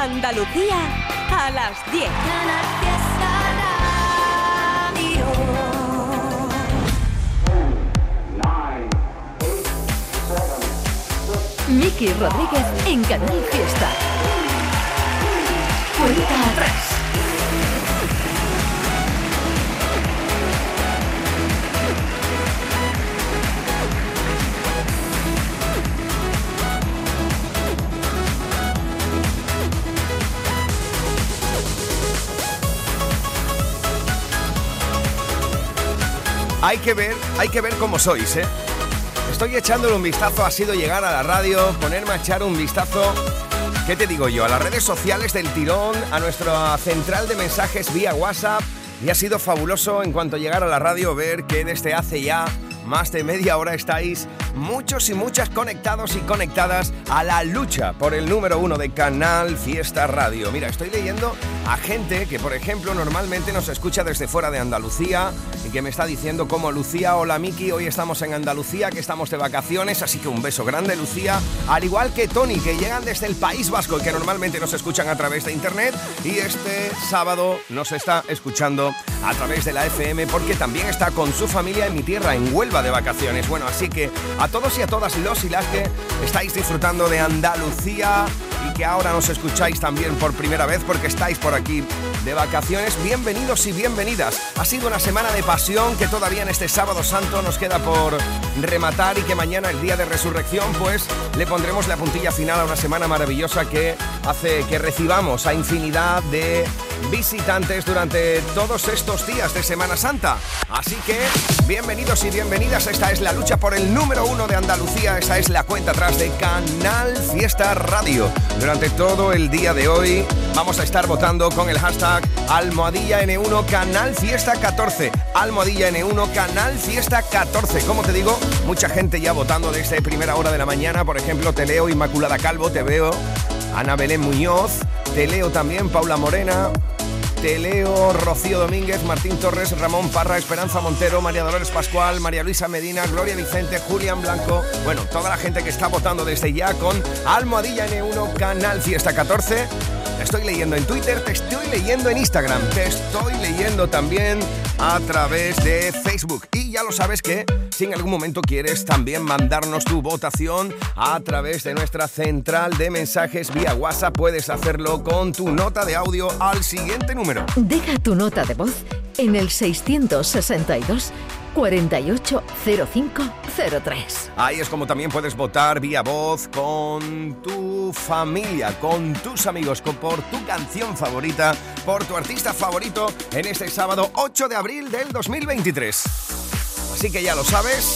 Andalucía a las 10. Miki Rodríguez en Canal Fiesta. Cuenta atrás. Hay que ver, hay que ver cómo sois, ¿eh? Estoy echándole un vistazo, ha sido llegar a la radio, ponerme a echar un vistazo, ¿qué te digo yo? A las redes sociales del tirón, a nuestra central de mensajes vía WhatsApp, y ha sido fabuloso en cuanto a llegar a la radio ver que desde hace ya más de media hora estáis muchos y muchas conectados y conectadas a la lucha por el número uno de Canal Fiesta Radio. Mira, estoy leyendo a gente que, por ejemplo, normalmente nos escucha desde fuera de Andalucía y que me está diciendo como Lucía, hola Miki, hoy estamos en Andalucía, que estamos de vacaciones, así que un beso grande Lucía, al igual que Tony, que llegan desde el País Vasco y que normalmente nos escuchan a través de internet y este sábado nos está escuchando a través de la FM porque también está con su familia en mi tierra, en Huelva de vacaciones. Bueno, así que a todos y a todas los y las que estáis disfrutando de Andalucía y que ahora nos escucháis también por primera vez porque estáis por aquí de vacaciones, bienvenidos y bienvenidas. Ha sido una semana de pasión que todavía en este sábado santo nos queda por rematar y que mañana, el día de resurrección, pues le pondremos la puntilla final a una semana maravillosa que hace que recibamos a infinidad de visitantes durante todos estos días de Semana Santa. Así que bienvenidos y bienvenidas. Esta es la lucha por el número uno de Andalucía. Esta es la cuenta atrás de Canal Fiesta Radio. Durante todo el día de hoy vamos a estar votando con el hashtag Almohadilla N1 Canal Fiesta 14. Almohadilla N1 Canal Fiesta 14. Como te digo, mucha gente ya votando desde primera hora de la mañana. Por ejemplo, te leo Inmaculada Calvo, te veo Ana Belén Muñoz, te leo también Paula Morena, te leo Rocío Domínguez, Martín Torres, Ramón Parra, Esperanza Montero, María Dolores Pascual, María Luisa Medina, Gloria Vicente, Julián Blanco. Bueno, toda la gente que está votando desde ya con Almohadilla N1 Canal Fiesta 14. Te estoy leyendo en Twitter, te estoy leyendo en Instagram, te estoy leyendo también a través de Facebook. Y ya lo sabes que si en algún momento quieres también mandarnos tu votación a través de nuestra central de mensajes vía WhatsApp, puedes hacerlo con tu nota de audio al siguiente número. Deja tu nota de voz en el 662 480503. Ahí es como también puedes votar vía voz con tu familia, con tus amigos, con, por tu canción favorita, por tu artista favorito en este sábado 8 de abril del 2023. Así que ya lo sabes.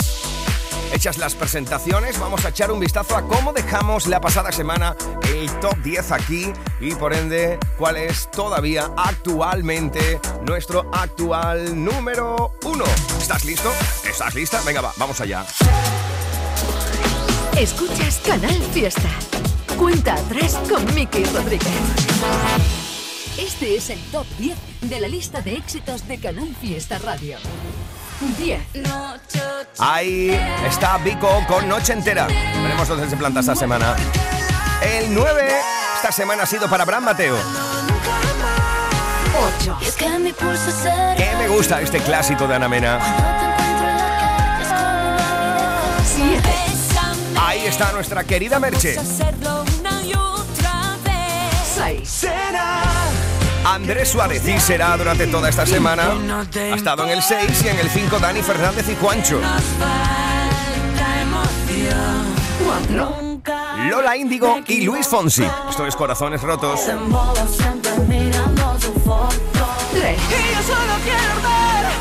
Hechas las presentaciones, vamos a echar un vistazo a cómo dejamos la pasada semana el top 10 aquí y por ende cuál es todavía actualmente nuestro actual número 1. ¿Estás listo? ¿Estás lista? Venga, va, vamos allá. Escuchas Canal Fiesta. Cuenta atrás con Miki Rodríguez. Este es el top 10 de la lista de éxitos de Canal Fiesta Radio. 10. Ahí está Vico con Noche Entera. Veremos dónde se planta esta semana. El 9 esta semana ha sido para Bran Mateo. 8. Que me gusta este clásico de Ana Mena. 7. Ahí está nuestra querida Merche. 6. Andrés Suárez y será durante toda esta semana. Ha estado en el 6 y en el 5 Dani Fernández y Juancho. 4. Lola Índigo y Luis Fonsi. Esto es Corazones Rotos. 3.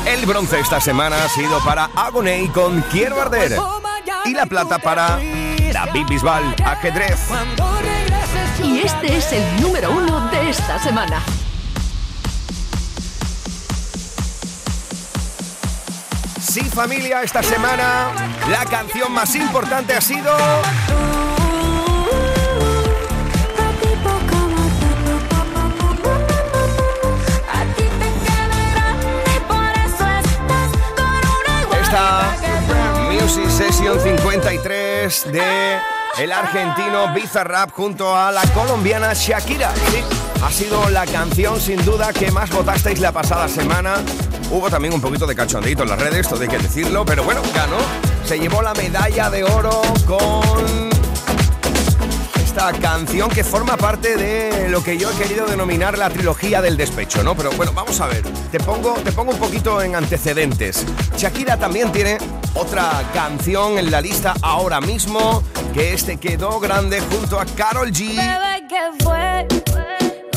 El bronce esta semana ha sido para Agoney con Quiero Arder. Y la plata para David Bisbal, Ajedrez. Y este es el número 1 de esta semana. Sí, familia, esta semana la canción más importante ha sido... Esta Music Session 53 de el argentino Bizarrap junto a la colombiana Shakira. ha sido la canción sin duda que más votasteis la pasada semana. Hubo también un poquito de cachondito en las redes, todo hay que decirlo, pero bueno, ganó. Se llevó la medalla de oro con esta canción que forma parte de lo que yo he querido denominar la trilogía del despecho, ¿no? Pero bueno, vamos a ver, te pongo, te pongo un poquito en antecedentes. Shakira también tiene otra canción en la lista ahora mismo, que este quedó grande junto a Carol G.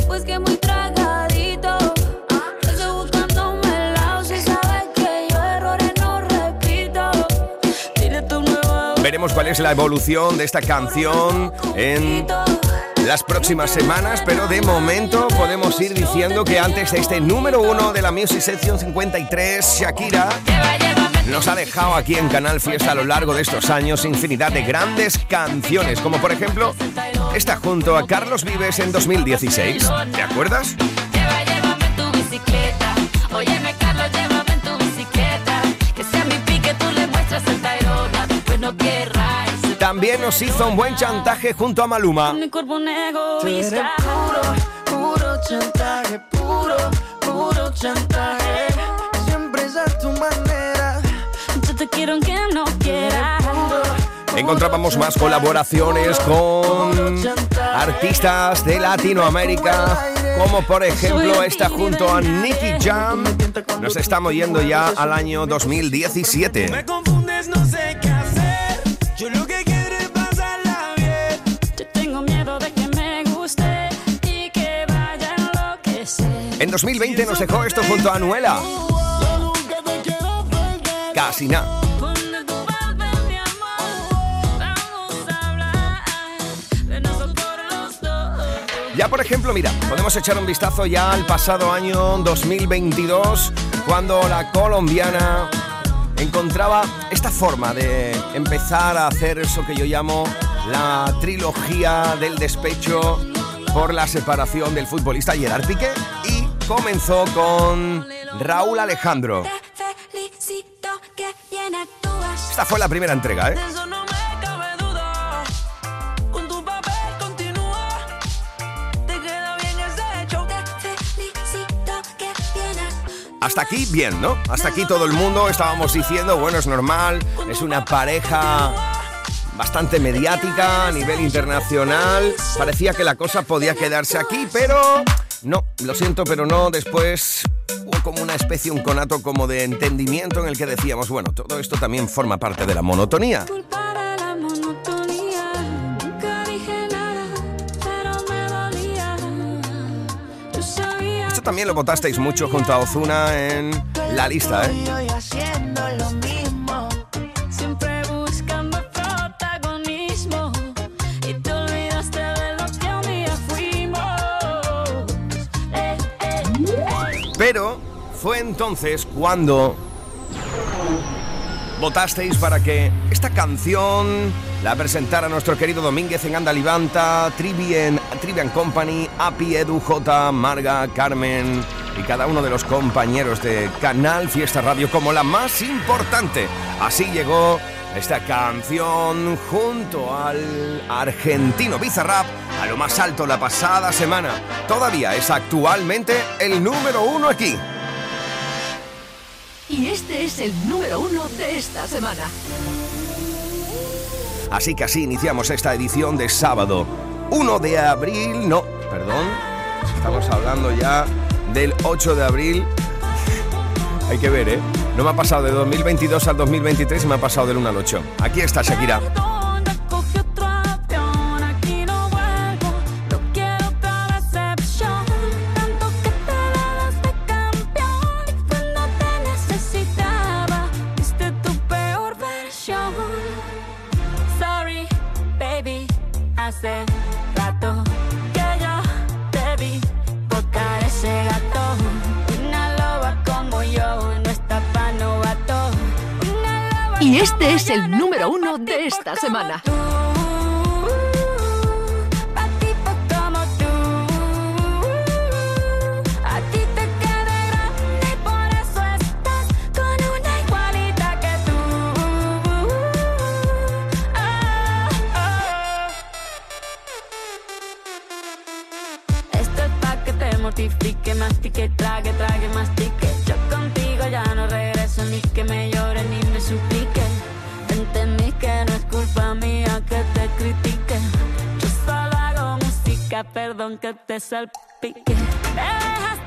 Pues Veremos cuál es la evolución de esta canción en las próximas semanas, pero de momento podemos ir diciendo que antes de este número uno de la Music Section 53, Shakira nos ha dejado aquí en Canal Fiesta a lo largo de estos años infinidad de grandes canciones, como por ejemplo esta junto a Carlos Vives en 2016. ¿Te acuerdas? También nos hizo un buen chantaje junto a Maluma. Mi cuerpo negro puro, puro chantaje, puro, puro chantaje. Siempre es a tu manera. Yo te quiero aunque no quiera. Encontrábamos más colaboraciones con artistas de Latinoamérica, como por ejemplo esta junto a Nicky Jam. Nos estamos yendo ya al año 2017. Me confundes, no sé qué En 2020 nos dejó esto junto a Anuela. Casi nada. Ya por ejemplo, mira, podemos echar un vistazo ya al pasado año 2022, cuando la colombiana encontraba esta forma de empezar a hacer eso que yo llamo la trilogía del despecho por la separación del futbolista Gerard Piqué comenzó con Raúl Alejandro. Esta fue la primera entrega, ¿eh? Hasta aquí bien, ¿no? Hasta aquí todo el mundo estábamos diciendo, bueno, es normal, es una pareja bastante mediática a nivel internacional. Parecía que la cosa podía quedarse aquí, pero no, lo siento, pero no. Después hubo como una especie, un conato como de entendimiento en el que decíamos, bueno, todo esto también forma parte de la monotonía. Esto también lo votasteis mucho junto a Ozuna en la lista, ¿eh? Fue entonces cuando votasteis para que esta canción la presentara nuestro querido Domínguez en Andalivanta, Trivian, Trivian Company, Api, Edu, J, Marga, Carmen y cada uno de los compañeros de Canal Fiesta Radio como la más importante. Así llegó esta canción junto al argentino Bizarrap a lo más alto la pasada semana. Todavía es actualmente el número uno aquí. Y este es el número uno de esta semana. Así que así iniciamos esta edición de sábado 1 de abril. No, perdón. Estamos hablando ya del 8 de abril. Hay que ver, ¿eh? No me ha pasado de 2022 al 2023, me ha pasado del 1 al 8. Aquí está Shakira. Es el número uno de esta semana. Perdón que te salpique.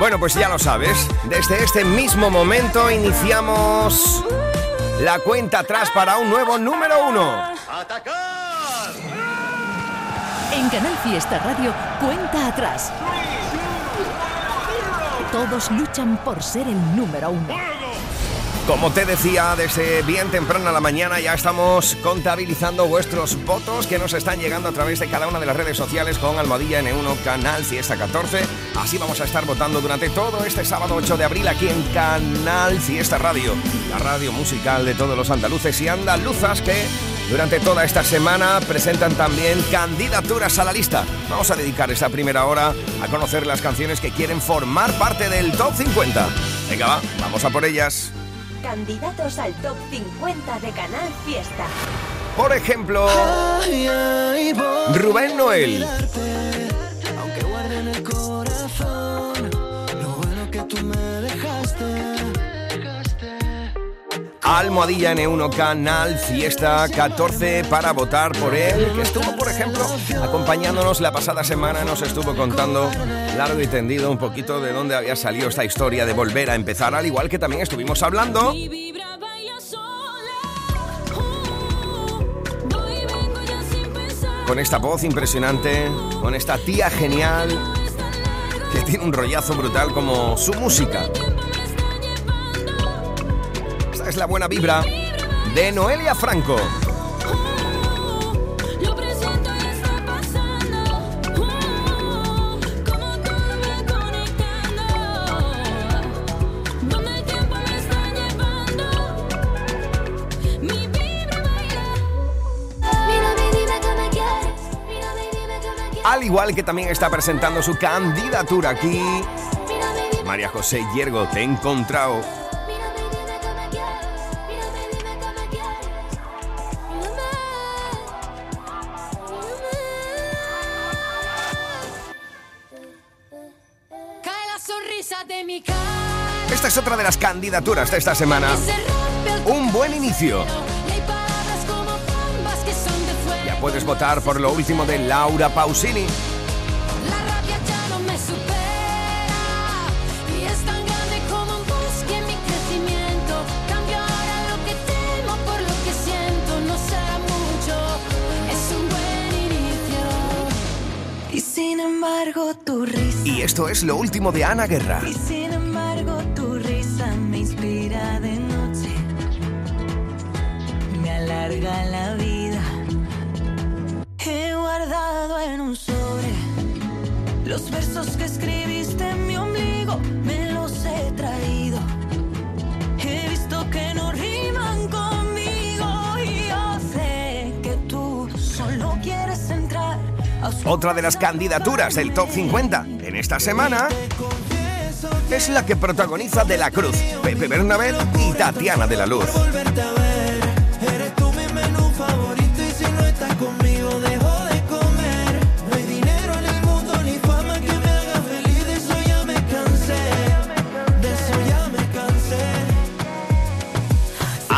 Bueno, pues ya lo sabes. Desde este mismo momento iniciamos la cuenta atrás para un nuevo número uno. En Canal Fiesta Radio, cuenta atrás. Todos luchan por ser el número uno. Como te decía, desde bien temprano a la mañana ya estamos contabilizando vuestros votos que nos están llegando a través de cada una de las redes sociales con Almohadilla N1 Canal Fiesta 14. Así vamos a estar votando durante todo este sábado 8 de abril aquí en Canal Fiesta Radio, la radio musical de todos los andaluces y andaluzas que durante toda esta semana presentan también candidaturas a la lista. Vamos a dedicar esta primera hora a conocer las canciones que quieren formar parte del Top 50. Venga, va, vamos a por ellas. Candidatos al top 50 de Canal Fiesta. Por ejemplo, Rubén Noel. Almohadilla N1 Canal Fiesta 14 para votar por él, que estuvo, por ejemplo, acompañándonos la pasada semana, nos estuvo contando largo y tendido un poquito de dónde había salido esta historia de volver a empezar, al igual que también estuvimos hablando. Uh, con esta voz impresionante, con esta tía genial, que tiene un rollazo brutal como su música. Es la buena vibra de Noelia Franco. Al igual que también está presentando su candidatura aquí. María José Hiergo, te he encontrado. Es otra de las candidaturas de esta semana. Un buen inicio. Ya puedes votar por lo último de Laura Pausini. Y esto es lo último de Ana Guerra. Y sin embargo tu respira de noche, me alarga la vida. He guardado en un sobre los versos que escribiste en mi ombligo, me los he traído. He visto que no riman conmigo y yo sé que tú solo quieres entrar. a Otra de las candidaturas del Top 50 en esta semana es la que protagoniza De la Cruz, Pepe Bernabé y Tatiana de la Luz.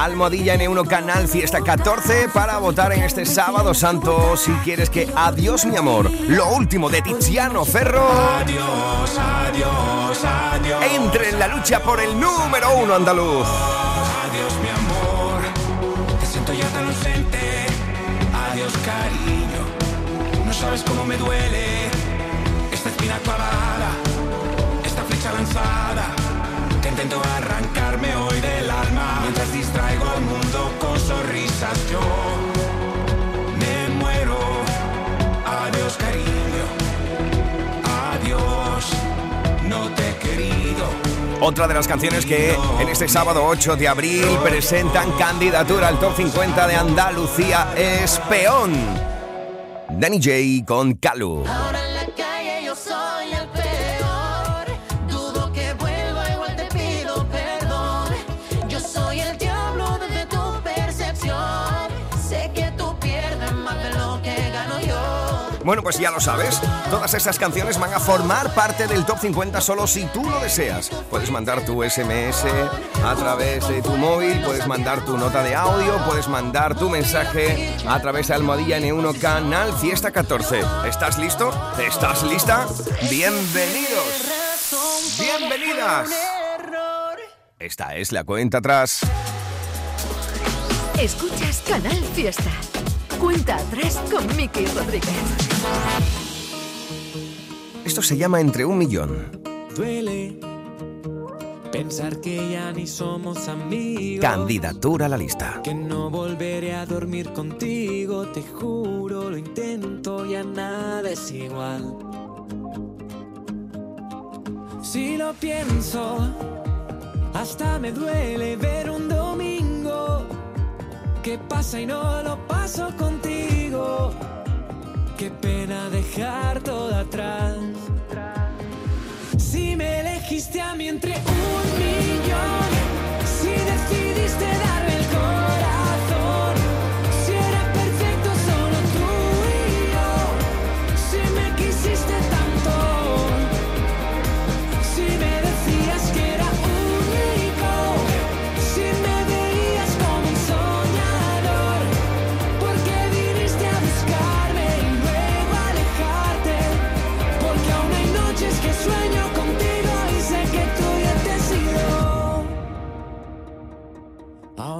Almohadilla N1 Canal Fiesta 14 para votar en este sábado santo si quieres que Adiós mi amor, lo último de Tiziano Ferro. Adiós, adiós, adiós. Entre en la lucha por el número uno andaluz. Adiós, mi amor. Te siento ya tan ausente. Adiós, cariño. No sabes cómo me duele esta espina clavada, esta flecha lanzada. Que intento arrancarme hoy del alma mientras distraigo al mundo con sonrisas. Yo me muero. Adiós, cariño. Adiós. No te he querido. Otra de las canciones que en este sábado 8 de abril presentan candidatura al top 50 de Andalucía es Peón. Danny J con Calu. Bueno, pues ya lo sabes, todas estas canciones van a formar parte del top 50 solo si tú lo deseas. Puedes mandar tu SMS a través de tu móvil, puedes mandar tu nota de audio, puedes mandar tu mensaje a través de Almohadilla N1 Canal Fiesta 14. ¿Estás listo? ¿Estás lista? Bienvenidos. Bienvenidas. Esta es la cuenta atrás. Escuchas Canal Fiesta. Cuenta atrás con Miki Rodríguez. Esto se llama Entre un Millón. Duele pensar que ya ni somos amigos. Candidatura a la lista. Que no volveré a dormir contigo, te juro, lo intento, ya nada es igual. Si lo pienso, hasta me duele ver un domingo que pasa y no lo paso contigo. Qué pena dejar todo atrás. Si me elegiste a mí entre un millón,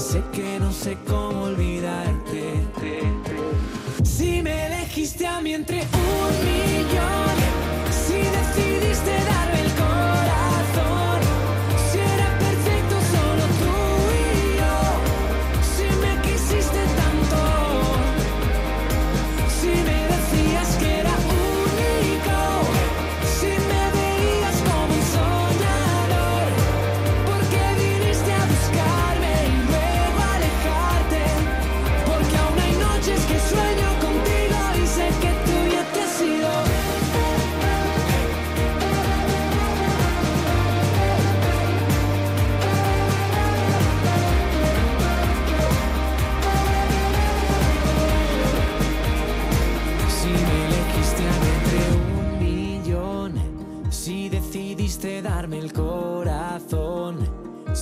Sé que no sé cómo olvidarte. Si me elegiste a mí entre un millón, si decidiste darme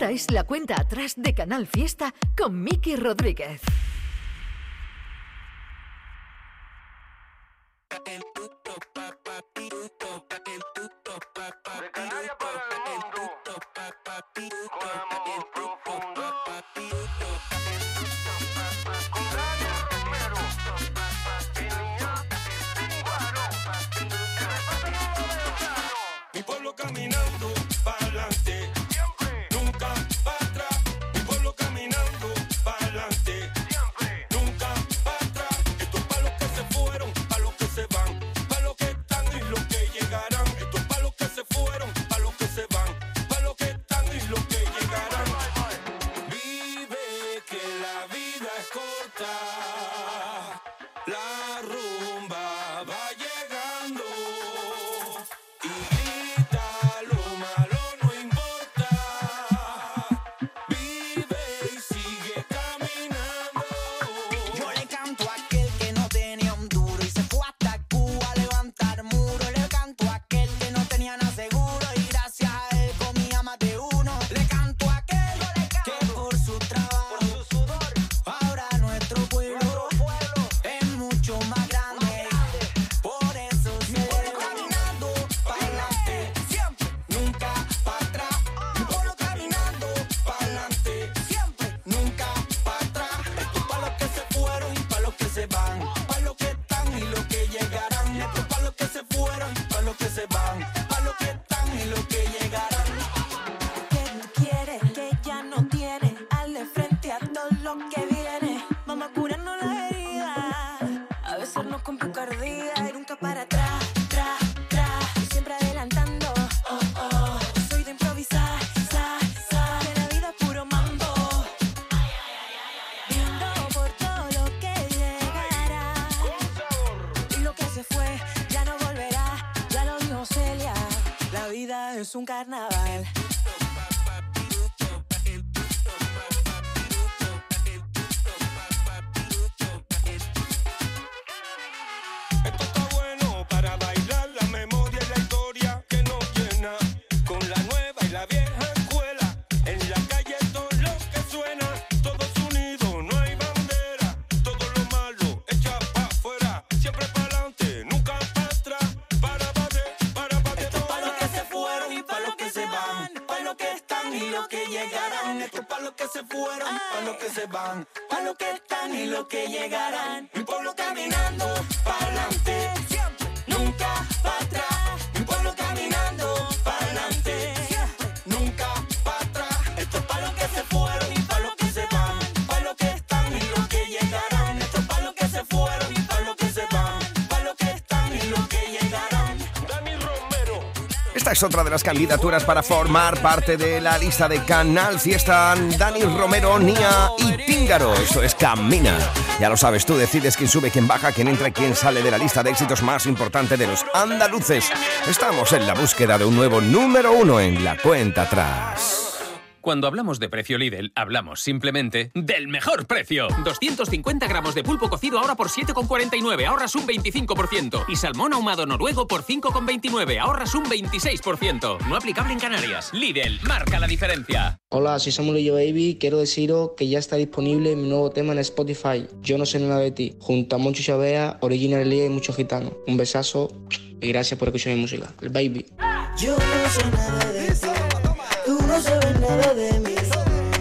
Esta es la cuenta atrás de Canal Fiesta con Miki Rodríguez. es otra de las candidaturas para formar parte de la lista de Canal Fiesta. Dani Romero, Nia y Píngaro. Eso es Camina. Ya lo sabes, tú decides quién sube, quién baja, quién entra y quién sale de la lista de éxitos más importante de los andaluces. Estamos en la búsqueda de un nuevo número uno en la cuenta atrás. Cuando hablamos de precio Lidl, hablamos simplemente del mejor precio. 250 gramos de pulpo cocido ahora por 7,49, ahorras un 25%. Y salmón ahumado noruego por 5,29, ahorras un 26%. No aplicable en Canarias. Lidl, marca la diferencia. Hola, soy Samuel y yo, Baby. Quiero deciros que ya está disponible mi nuevo tema en Spotify, Yo no sé nada de ti, junto a Moncho Chabea, Original Lía y muchos gitanos. Un besazo y gracias por escuchar mi música. El Baby. Yo no sé nada de ti de mí.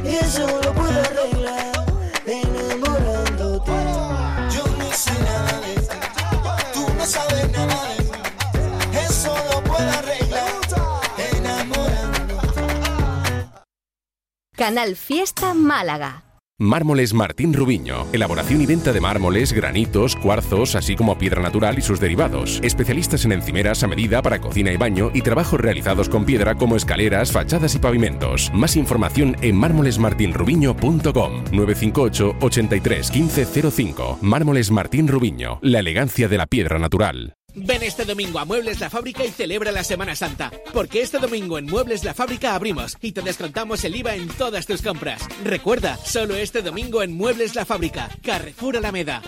Y eso lo puedo arreglar enamorándote. Yo no sé nada de ti, tú no sabes nada de mí. Eso lo puedo arreglar enamorándote. Canal Fiesta Málaga. Mármoles Martín Rubiño. Elaboración y venta de mármoles, granitos, cuarzos, así como piedra natural y sus derivados. Especialistas en encimeras a medida para cocina y baño y trabajos realizados con piedra como escaleras, fachadas y pavimentos. Más información en mármolesmartinrubiño.com 958 83 1505. Mármoles Martín Rubiño. La elegancia de la piedra natural. Ven este domingo a Muebles La Fábrica y celebra la Semana Santa, porque este domingo en Muebles La Fábrica abrimos y te descontamos el IVA en todas tus compras. Recuerda, solo este domingo en Muebles La Fábrica, Carrefour Alameda.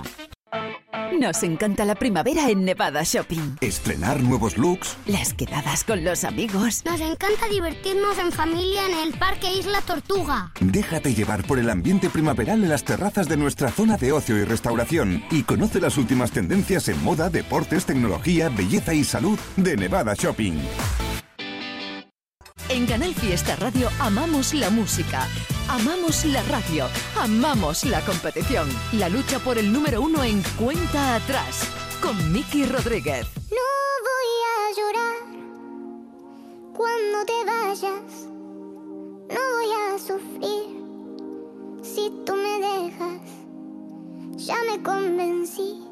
Nos encanta la primavera en Nevada Shopping. Estrenar nuevos looks. Las quedadas con los amigos. Nos encanta divertirnos en familia en el Parque Isla Tortuga. Déjate llevar por el ambiente primaveral en las terrazas de nuestra zona de ocio y restauración y conoce las últimas tendencias en moda, deportes, tecnología, belleza y salud de Nevada Shopping. En Canal Fiesta Radio amamos la música, amamos la radio, amamos la competición. La lucha por el número uno en cuenta atrás con Miki Rodríguez. No voy a llorar cuando te vayas. No voy a sufrir si tú me dejas. Ya me convencí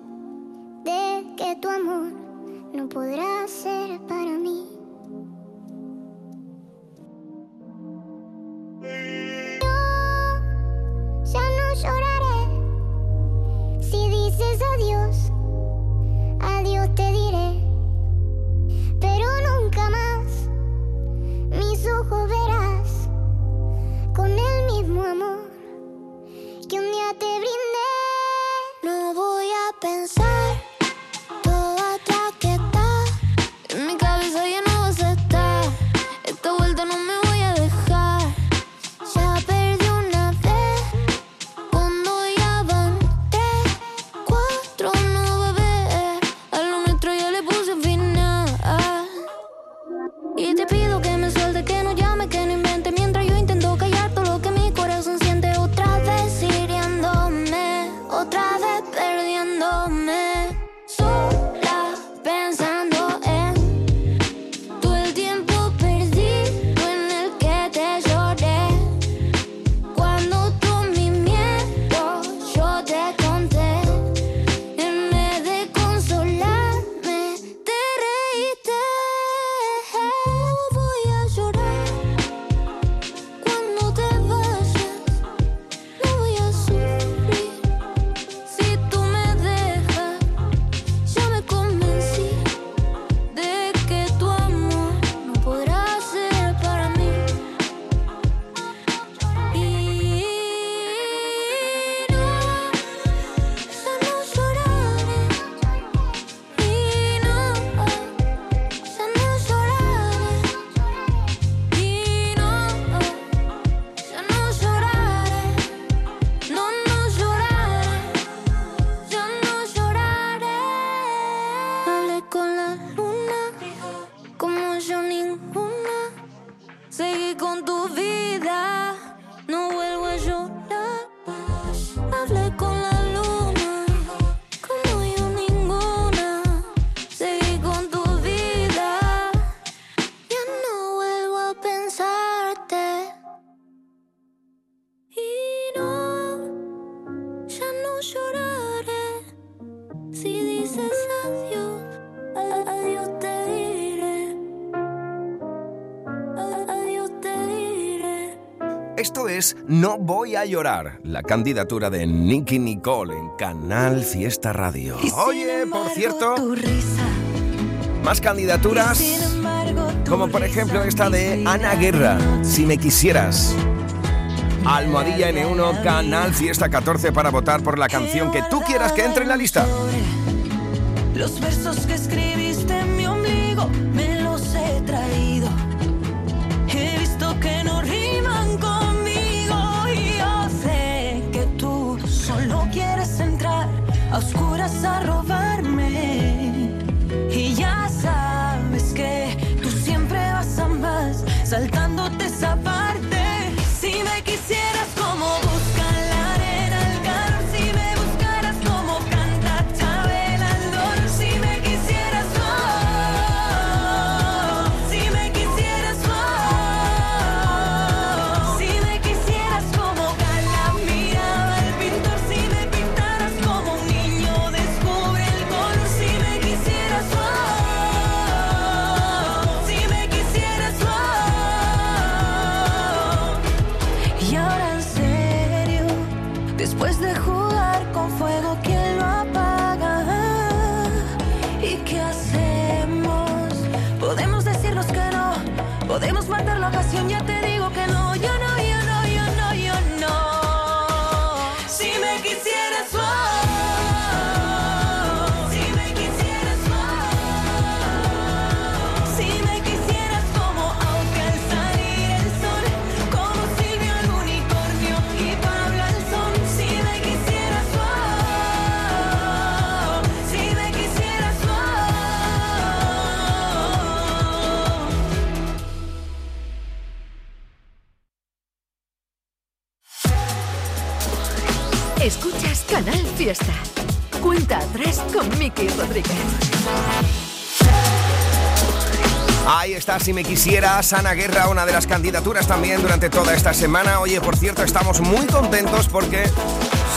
de que tu amor no podrá ser para mí. Es No voy a llorar, la candidatura de Nicky Nicole en Canal Fiesta Radio. Oye, por cierto, más candidaturas, como por ejemplo esta de Ana Guerra, Si me quisieras. Almohadilla N1, Canal Fiesta 14 para votar por la canción que tú quieras que entre en la lista. Los versos que escribiste en mi ombligo me a oscuras a me quisieras, Ana Guerra, una de las candidaturas también durante toda esta semana. Oye, por cierto, estamos muy contentos porque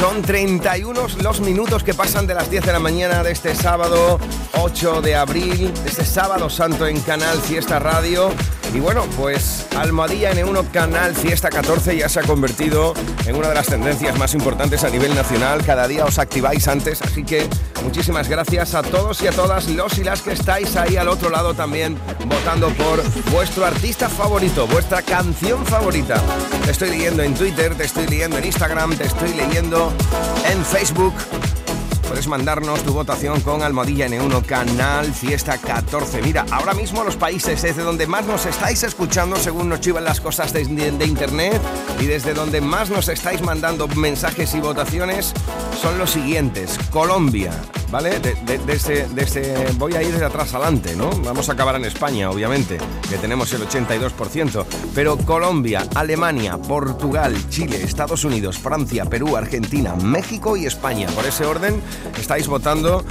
son 31 los minutos que pasan de las 10 de la mañana de este sábado 8 de abril, de este sábado santo en Canal Fiesta Radio. Y bueno, pues Almohadilla N1 Canal Fiesta 14 ya se ha convertido en una de las tendencias más importantes a nivel nacional. Cada día os activáis antes, así que muchísimas gracias a todos y a todas los y las que estáis ahí al otro lado también votando por vuestro artista favorito, vuestra canción favorita. Te estoy leyendo en Twitter, te estoy leyendo en Instagram, te estoy leyendo en Facebook. Mandarnos tu votación con Almohadilla N1 Canal Fiesta 14. Mira, ahora mismo los países desde donde más nos estáis escuchando, según nos chivan las cosas de internet, y desde donde más nos estáis mandando mensajes y votaciones, son los siguientes. Colombia, ¿vale? Voy a ir de atrás adelante, ¿no? Vamos a acabar en España, obviamente, que tenemos el 82%. Pero Colombia, Alemania, Portugal, Chile, Estados Unidos, Francia, Perú, Argentina, México y España. Por ese orden, estáis votando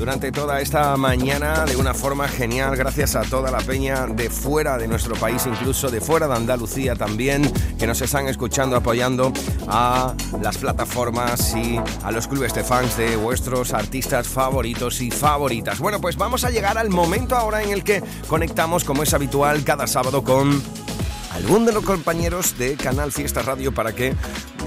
durante toda esta mañana de una forma genial, gracias a toda la peña de fuera de nuestro país, incluso de fuera de Andalucía también, que nos están escuchando, apoyando a las plataformas y a los clubes de fans de vuestros artistas favoritos y favoritas. Bueno, pues vamos a llegar al momento ahora en el que conectamos, como es habitual, cada sábado con algún de los compañeros de Canal Fiesta Radio para que,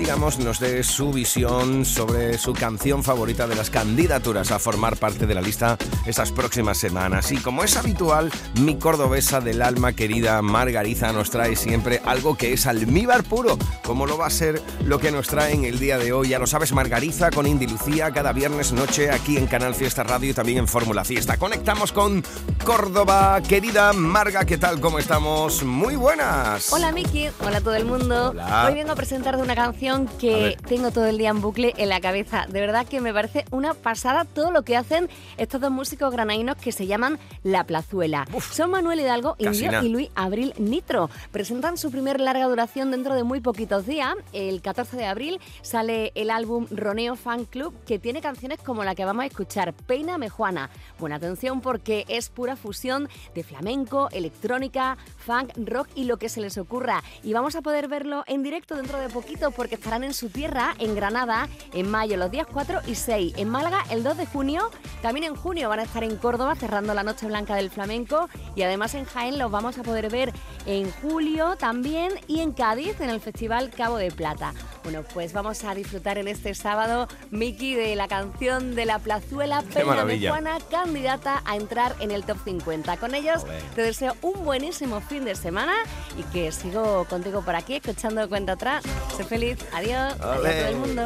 digamos, nos dé su visión sobre su canción favorita de las candidaturas a formar parte de la lista estas próximas semanas. Y como es habitual, mi cordobesa del alma querida Margarita nos trae siempre algo que es almíbar puro, como lo va a ser lo que nos trae en el día de hoy. Ya lo sabes, Margarita con Indy Lucía cada viernes noche aquí en Canal Fiesta Radio y también en Fórmula Fiesta. Conectamos con Córdoba, querida Marga, ¿qué tal? ¿Cómo estamos? Muy buenas. Hola Miki, hola a todo el mundo. Hola. Hoy vengo a presentarte una canción Que tengo todo el día en bucle en la cabeza. De verdad que me parece una pasada todo lo que hacen estos dos músicos granadinos que se llaman La Plazuela. Son Manuel Hidalgo Indio y Luis Abril Nitro. Presentan su primer larga duración dentro de muy poquitos días. El 14 de abril sale el álbum Roneo Fan Club que tiene canciones como la que vamos a escuchar, Peíname Juana. Buena atención porque es pura fusión de flamenco, electrónica, funk, rock y lo que se les ocurra. Y vamos a poder verlo en directo dentro de poquito porque estarán en su tierra, en Granada, en mayo, los días 4 y 6. En Málaga, el 2 de junio. También en junio van a estar en Córdoba cerrando la Noche Blanca del Flamenco. Y además en Jaén los vamos a poder ver en julio también y en Cádiz en el Festival Cabo de Plata. Bueno, pues vamos a disfrutar en este sábado, Miki, de la canción de la plazuela Peña de maravilla. Juana, candidata a entrar en el top 50. Con ellos te deseo un buenísimo fin de semana y que sigo contigo por aquí, escuchando cuenta atrás. Sé feliz. Adiós. Adiós a todo el mundo.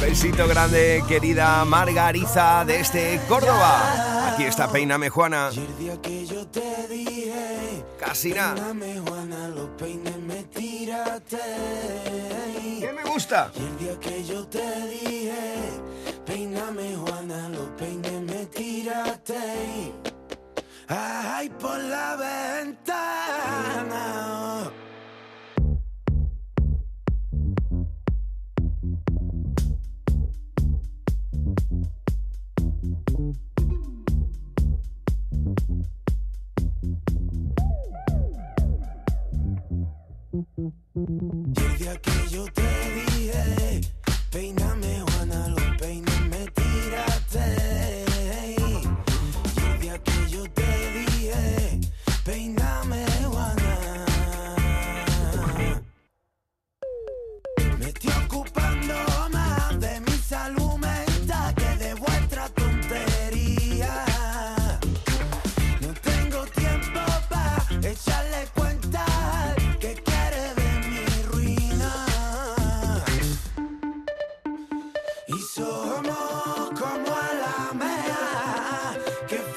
Besito grande, querida Margariza desde Córdoba. Aquí está Peiname Juana. Casi nada. Peíname, Juana, los peines me tiraste. ¿Qué me gusta? Y el día que yo te dije, peíname, Juana, los peines me tiraste. Ay, por la ventana. Y el día que yo te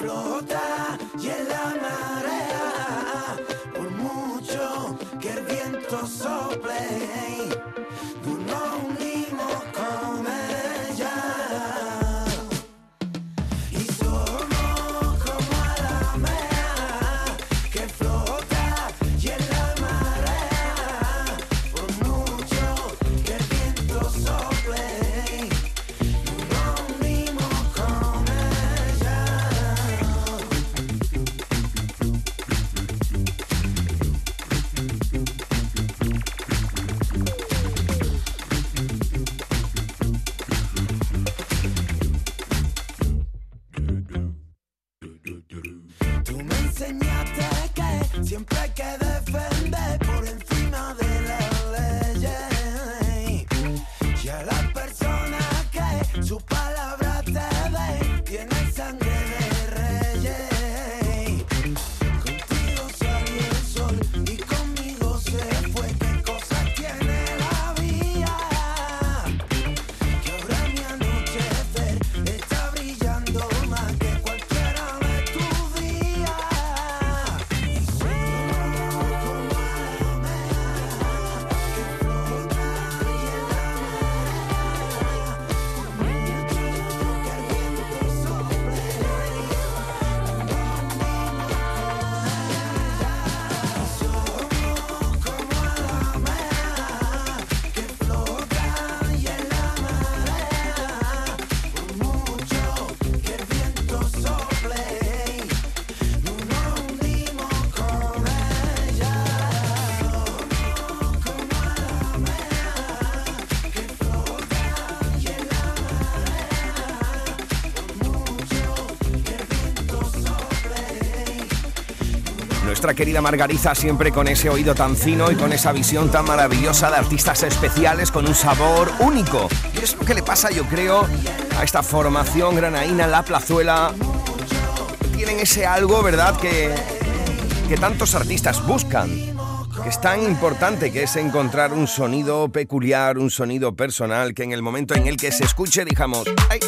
y en la marea. Por mucho que el viento sople, Nuestra querida Margarita siempre con ese oído tan fino y con esa visión tan maravillosa de artistas especiales con un sabor único. Y es lo que le pasa, yo creo, a esta formación granaína La Plazuela. Tienen ese algo, ¿verdad?, que, que tantos artistas buscan. Que es tan importante que es encontrar un sonido peculiar, un sonido personal, que en el momento en el que se escuche digamos, ¡ay!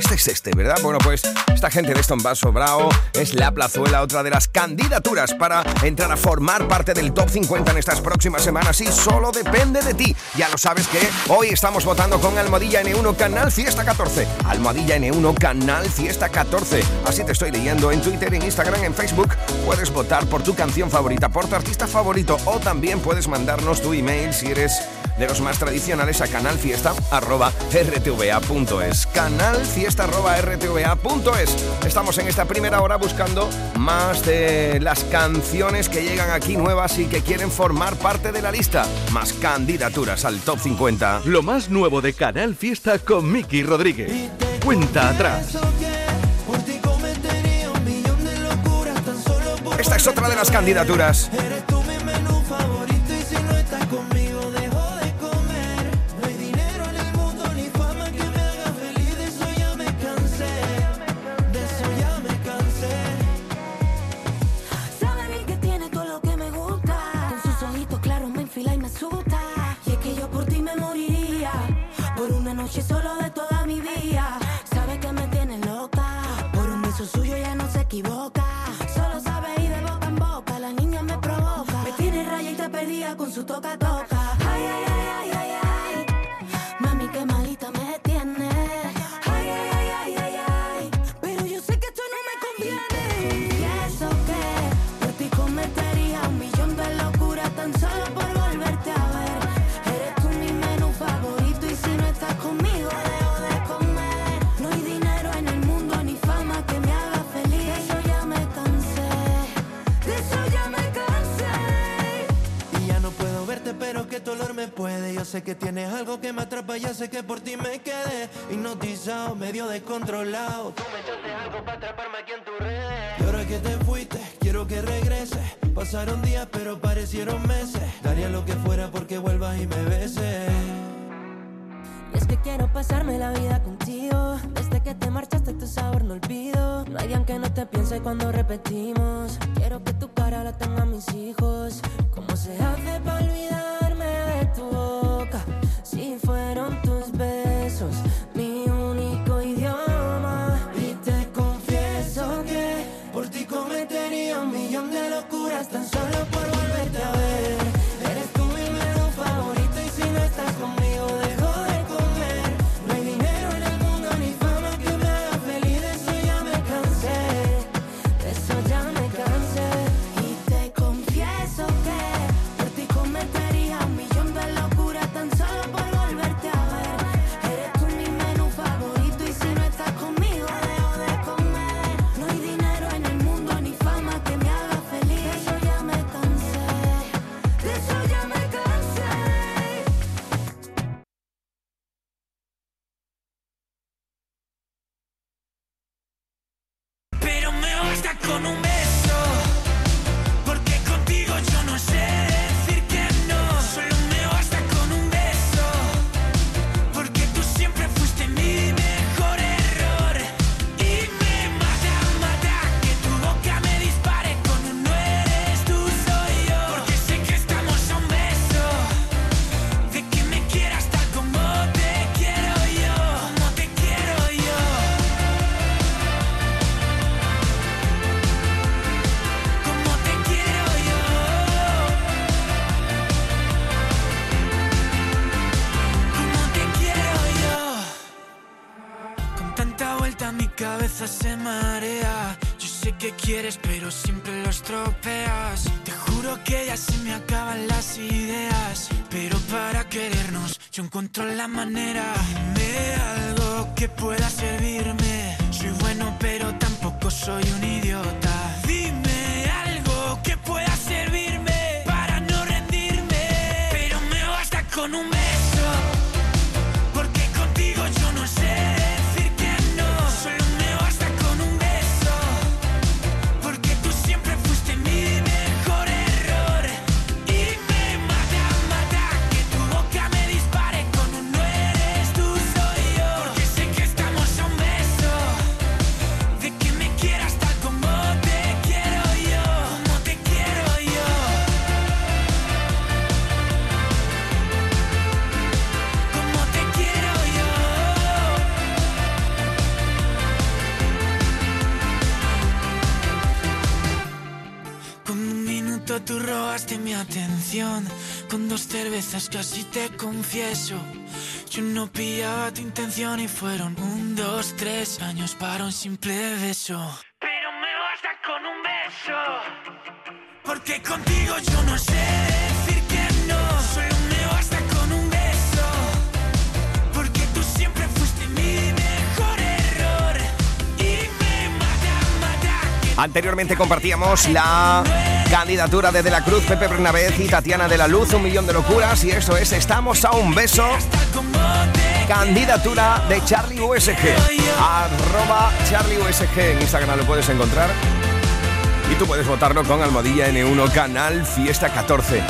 Este es este, ¿verdad? Bueno, pues esta gente de Stone Basso Bravo es La Plazuela, otra de las candidaturas para entrar a formar parte del Top 50 en estas próximas semanas y solo depende de ti. Ya lo sabes que hoy estamos votando con Almohadilla N1 Canal Fiesta 14. Almohadilla N1 Canal Fiesta 14. Así te estoy leyendo en Twitter, en Instagram, en Facebook. Puedes votar por tu canción favorita, por tu artista favorito o también puedes mandarnos tu email si eres de los más tradicionales a canalfiesta.rtva.es. Canalfiesta.rtva.es. Estamos en esta primera hora buscando más de las canciones que llegan aquí nuevas y que quieren formar parte de la lista. Más candidaturas al top 50. Lo más nuevo de Canal Fiesta con Miki Rodríguez. Cuenta atrás. Esta es otra de las candidaturas. Equivoca. Me puede. Yo sé que tienes algo que me atrapa, ya sé que por ti me quedé hipnotizado, medio descontrolado. Tú me echaste algo para atraparme aquí en tus redes. Y ahora que te fuiste, quiero que regreses. Pasaron días, pero parecieron meses. Daría lo que fuera porque vuelvas y me beses. pasarme la vida contigo. Desde que te marchaste tu sabor no olvido. No hay día que no te piense cuando repetimos. Quiero que tu cara la tengan mis hijos. ¿Cómo se hace para olvidarme con un quieres, pero siempre lo estropeas. Te juro que ya se me acaban las ideas. Pero para querernos, yo encuentro la manera. Dime algo que pueda servirme. Soy bueno, pero tampoco soy un idiota. Dime algo que pueda servirme para no rendirme. Pero me basta con un beso. Un minuto tú robaste mi atención. Con dos cervezas casi te confieso. Yo no pillaba tu intención y fueron un, dos, tres años para un simple beso. Pero me basta con un beso. Porque contigo yo no sé decir que no. Solo me basta con un beso. Porque tú siempre fuiste mi mejor error. Y me mata, mata. Anteriormente compartíamos la candidatura de De la Cruz, Pepe Bernabé y Tatiana de la Luz, un millón de locuras, y eso es Estamos a un beso. Candidatura de Charlie USG. Arroba Charlie USG en Instagram lo puedes encontrar. Y tú puedes votarlo con Almohadilla N1 Canal Fiesta 14.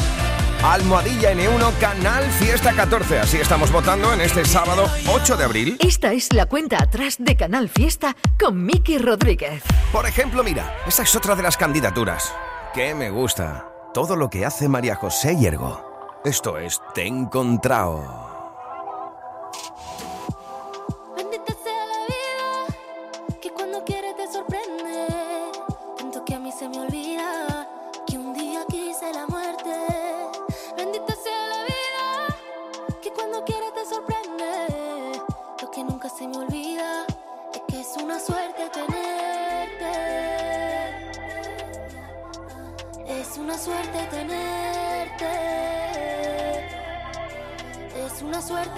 Almohadilla N1 Canal Fiesta 14. Así estamos votando en este sábado 8 de abril. Esta es la cuenta atrás de Canal Fiesta con Miki Rodríguez. Por ejemplo, mira, esa es otra de las candidaturas. Que me gusta. Todo lo que hace María José Yergo. Esto es Te he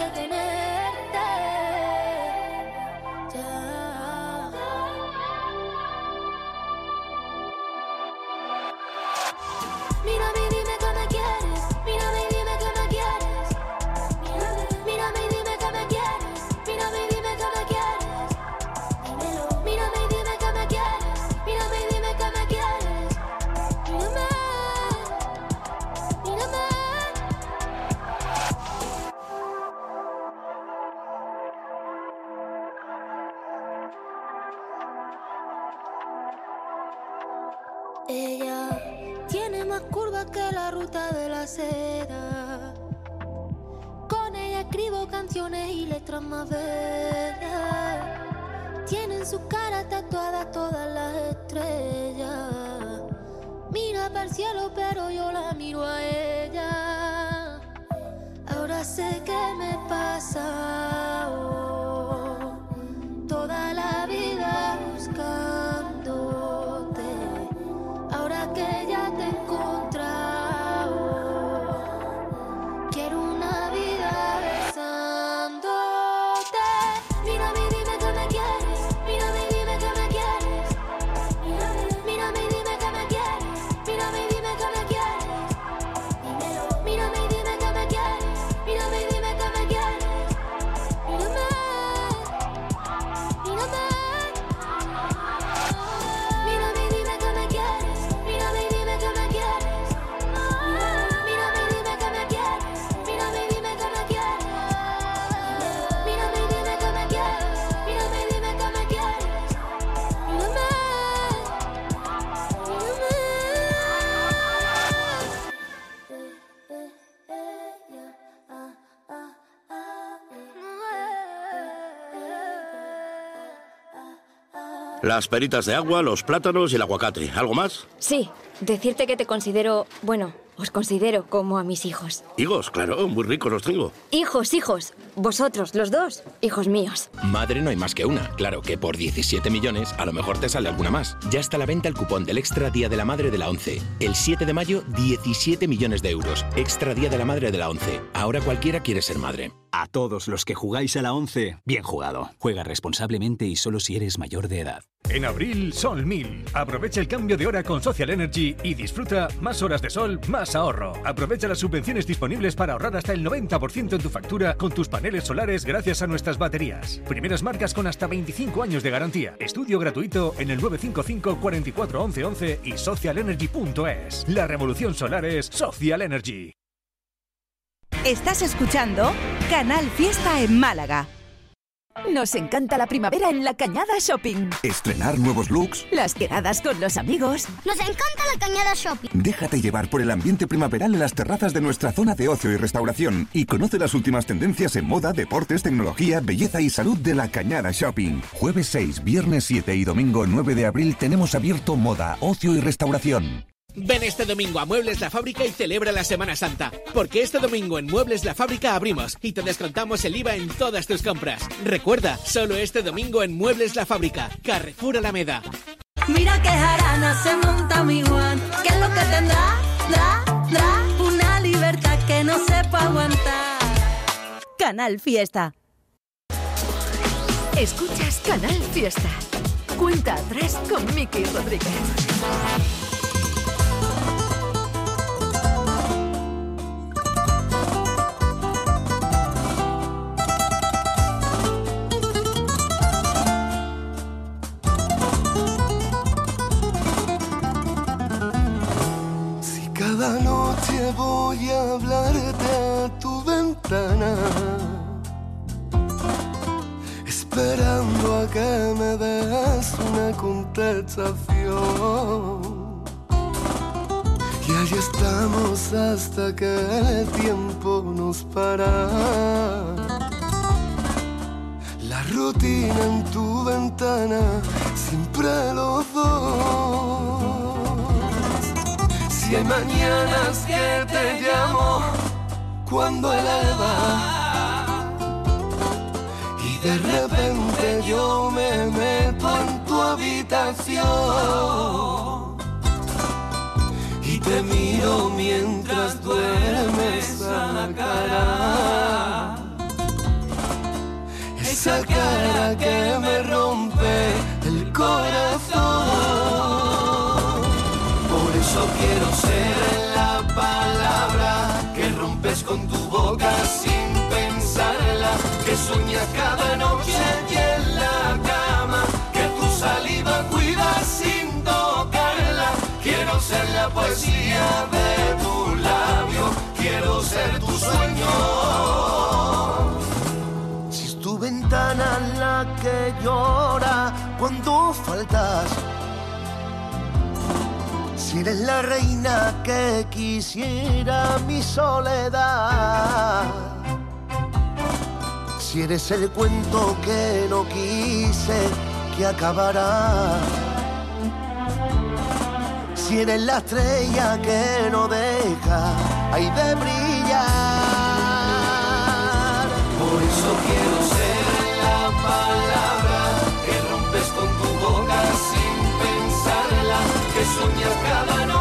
una suerte Las peritas de agua, los plátanos y el aguacate. ¿Algo más? Sí, decirte que te considero, bueno, os considero como a mis hijos. Higos, claro, muy ricos los tengo. Hijos, hijos, vosotros, los dos, hijos míos. Madre no hay más que una. Claro que por 17 millones a lo mejor te sale alguna más. Ya está a la venta el cupón del Extra Día de la Madre de la ONCE. El 7 de mayo, 17 millones de euros. Extra Día de la Madre de la ONCE. Ahora cualquiera quiere ser madre. A todos los que jugáis a la 11, bien jugado. Juega responsablemente y solo si eres mayor de edad. En abril, Sol 1000. Aprovecha el cambio de hora con Social Energy y disfruta más horas de sol, más ahorro. Aprovecha las subvenciones disponibles para ahorrar hasta el 90% en tu factura con tus paneles solares gracias a nuestras baterías. Primeras marcas con hasta 25 años de garantía. Estudio gratuito en el 955 44 11 11 y socialenergy.es. La revolución solar es Social Energy. Estás escuchando Canal Fiesta en Málaga. Nos encanta la primavera en la Cañada Shopping. Estrenar nuevos looks. Las quedadas con los amigos. Nos encanta la Cañada Shopping. Déjate llevar por el ambiente primaveral en las terrazas de nuestra zona de ocio y restauración y conoce las últimas tendencias en moda, deportes, tecnología, belleza y salud de la Cañada Shopping. Jueves 6, viernes 7 y domingo 9 de abril tenemos abierto moda, ocio y restauración. Ven este domingo a Muebles La Fábrica y celebra la Semana Santa. Porque este domingo en Muebles La Fábrica abrimos y te descontamos el IVA en todas tus compras. Recuerda, solo este domingo en Muebles La Fábrica, Carrefour Alameda. Mira que jarana se monta mi Juan. ¿Qué es lo que tendrá? Tra, tra, una libertad que no sepa aguantar. Canal Fiesta. Escuchas Canal Fiesta. Cuenta atrás con Miki Rodríguez. Y ahí estamos hasta que el tiempo nos para. La rutina en tu ventana, siempre los dos. Si hay mañanas que te llamo cuando el alba de repente yo me meto en tu habitación y te miro mientras duermes a la cara. Esa cara que me rompe el corazón. Por eso quiero ser la palabra que rompes con tu boca sin pensarla, que sueña cada noche ser la poesía de tu labio, quiero ser tu sueño. Si es tu ventana la que llora cuando faltas. Si eres la reina que quisiera mi soledad. Si eres el cuento que no quise que acabará. Si eres la estrella que no deja ahí de brillar. Por eso quiero ser la palabra que rompes con tu boca sin pensarla, que sueñas cada noche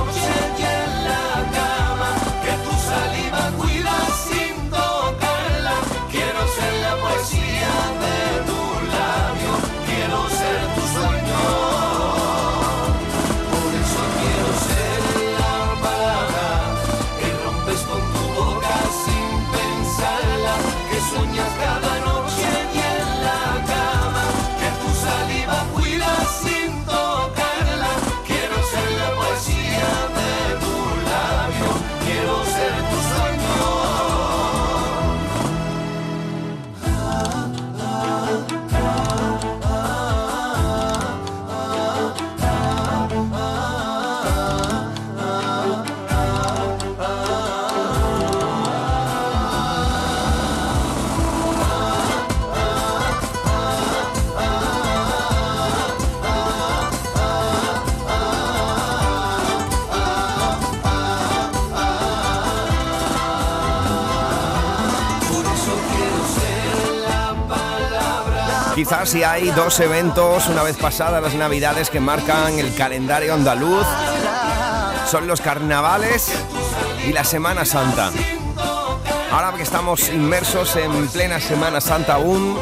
Si hay dos eventos una vez pasadas las navidades que marcan el calendario andaluz, son los carnavales y la Semana Santa. Ahora que estamos inmersos en plena Semana Santa aún,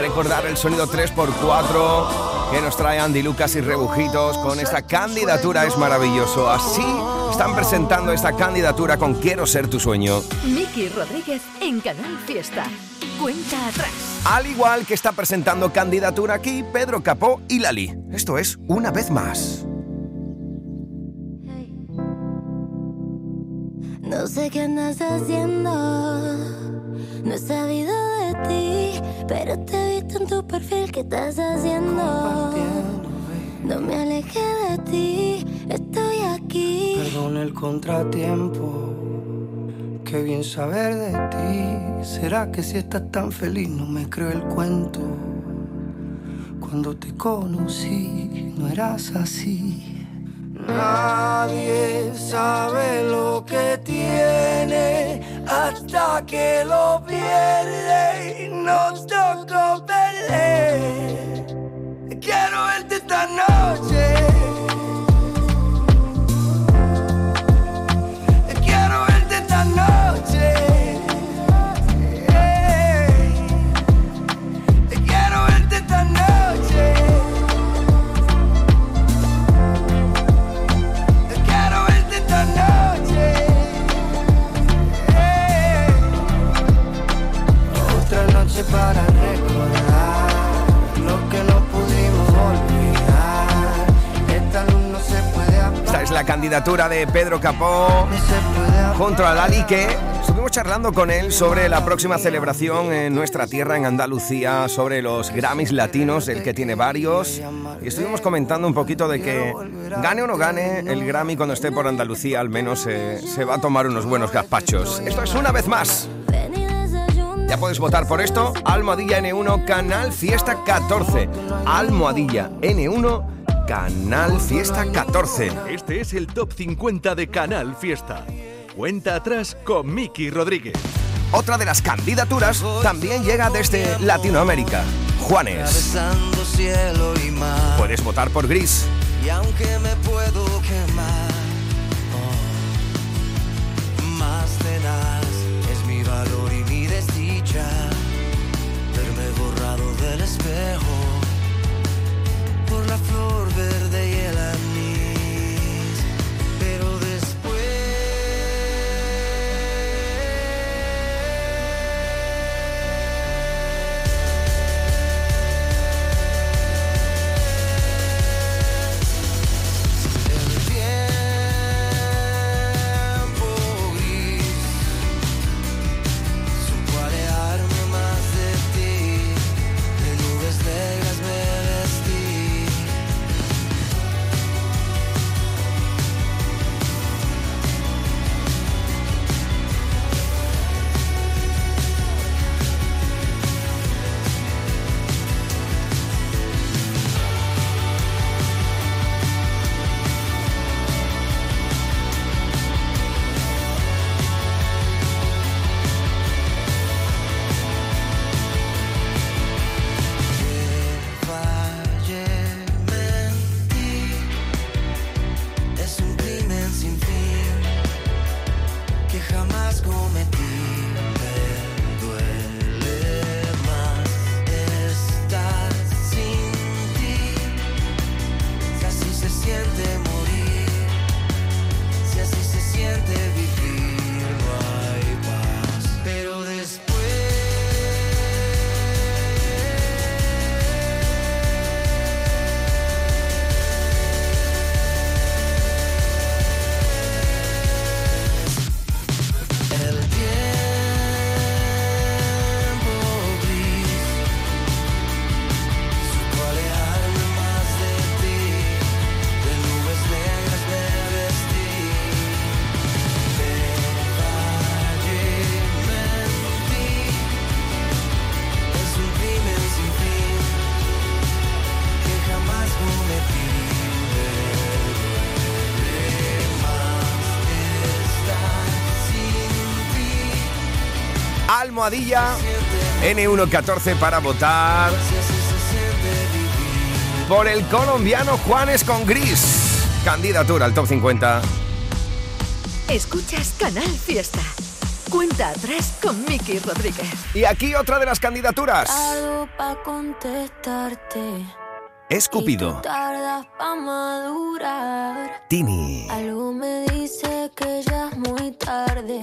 recordar el sonido 3x4 que nos trae Andy Lucas y Rebujitos con esta candidatura es maravilloso. Así están presentando esta candidatura con Quiero ser tu sueño. Miki Rodríguez en Canal Fiesta. Cuenta atrás. Al igual que está presentando candidatura aquí Pedro Capó y Lali. Esto es una vez más. No sé qué andas haciendo, no he sabido de ti, pero te he visto en tu perfil que estás haciendo. No me alejé de ti, estoy aquí. Perdón el contratiempo. Qué bien saber de ti. ¿Será que si estás tan feliz no me creo el cuento? Cuando te conocí no eras así. Nadie sabe lo que tiene hasta que lo pierde y no tocó perder. Quiero verte esta noche. Noche para recordar lo que no pudimos olvidar. Esta luz no se puede apagar. Esta es la candidatura de Pedro Capó junto a Lali que estuvimos charlando con él sobre la próxima celebración en nuestra tierra, en Andalucía, sobre los Grammys latinos, el que tiene varios. Y estuvimos comentando un poquito de que gane o no gane el Grammy cuando esté por Andalucía, al menos eh, se va a tomar unos buenos gazpachos. Esto es una vez más. Ya puedes votar por esto. Almohadilla N1, Canal Fiesta 14. Almohadilla N1, Canal Fiesta 14. Este es el top 50 de Canal Fiesta. Cuenta atrás con Miki Rodríguez. Otra de las candidaturas también llega desde Latinoamérica. Juanes. Puedes votar por Gris. Y aunque me puedo quemar, oh, más tenaz es espejo por la flor verde y Almohadilla N114 para votar por el colombiano Juanes con Gris. Candidatura al top 50. Escuchas Canal Fiesta. Cuenta atrás con Miki Rodríguez. Y aquí otra de las candidaturas. Tardo pa' contestarte. Es Cupido. Tardas pa' madurar. Tini. Algo me dice que ya es muy tarde.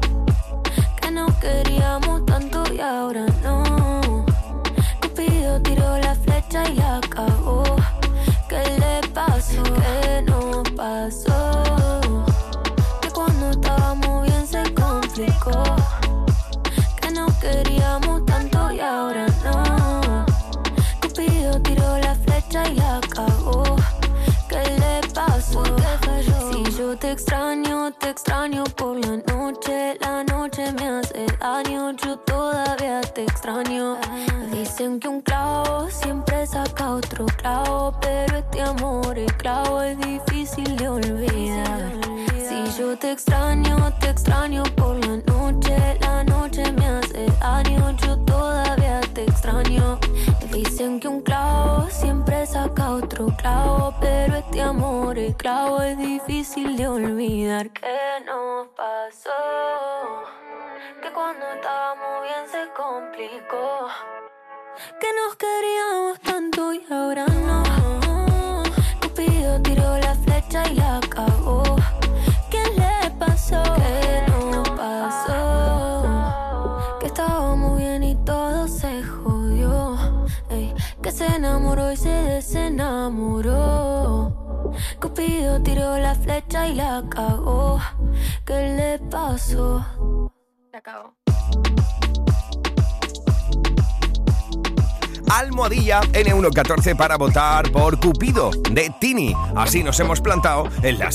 Que no queríamos tanto y ahora no. Cupido tiró la flecha y la cagó. ¿Qué le pasó? ¿Qué nos pasó? Pero este amor, el clavo es difícil de olvidar. Si yo te extraño, te extraño por la noche. La noche me hace daño, yo todavía te extraño. Dicen que un clavo siempre saca otro clavo, pero este amor, el clavo es difícil de olvidar. ¿Qué nos pasó? Que cuando estábamos bien se complicó. Que nos queríamos tanto y ahora no. Cupido tiró la flecha y la cagó. ¿Qué le pasó? ¿Qué nos pasó? Que estábamos bien y todo se jodió. Que se enamoró y se desenamoró. Cupido tiró la flecha y la cagó. ¿Qué le pasó? La cagó. Almohadilla N114 para votar por Cupido de Tini. Así nos hemos plantado en la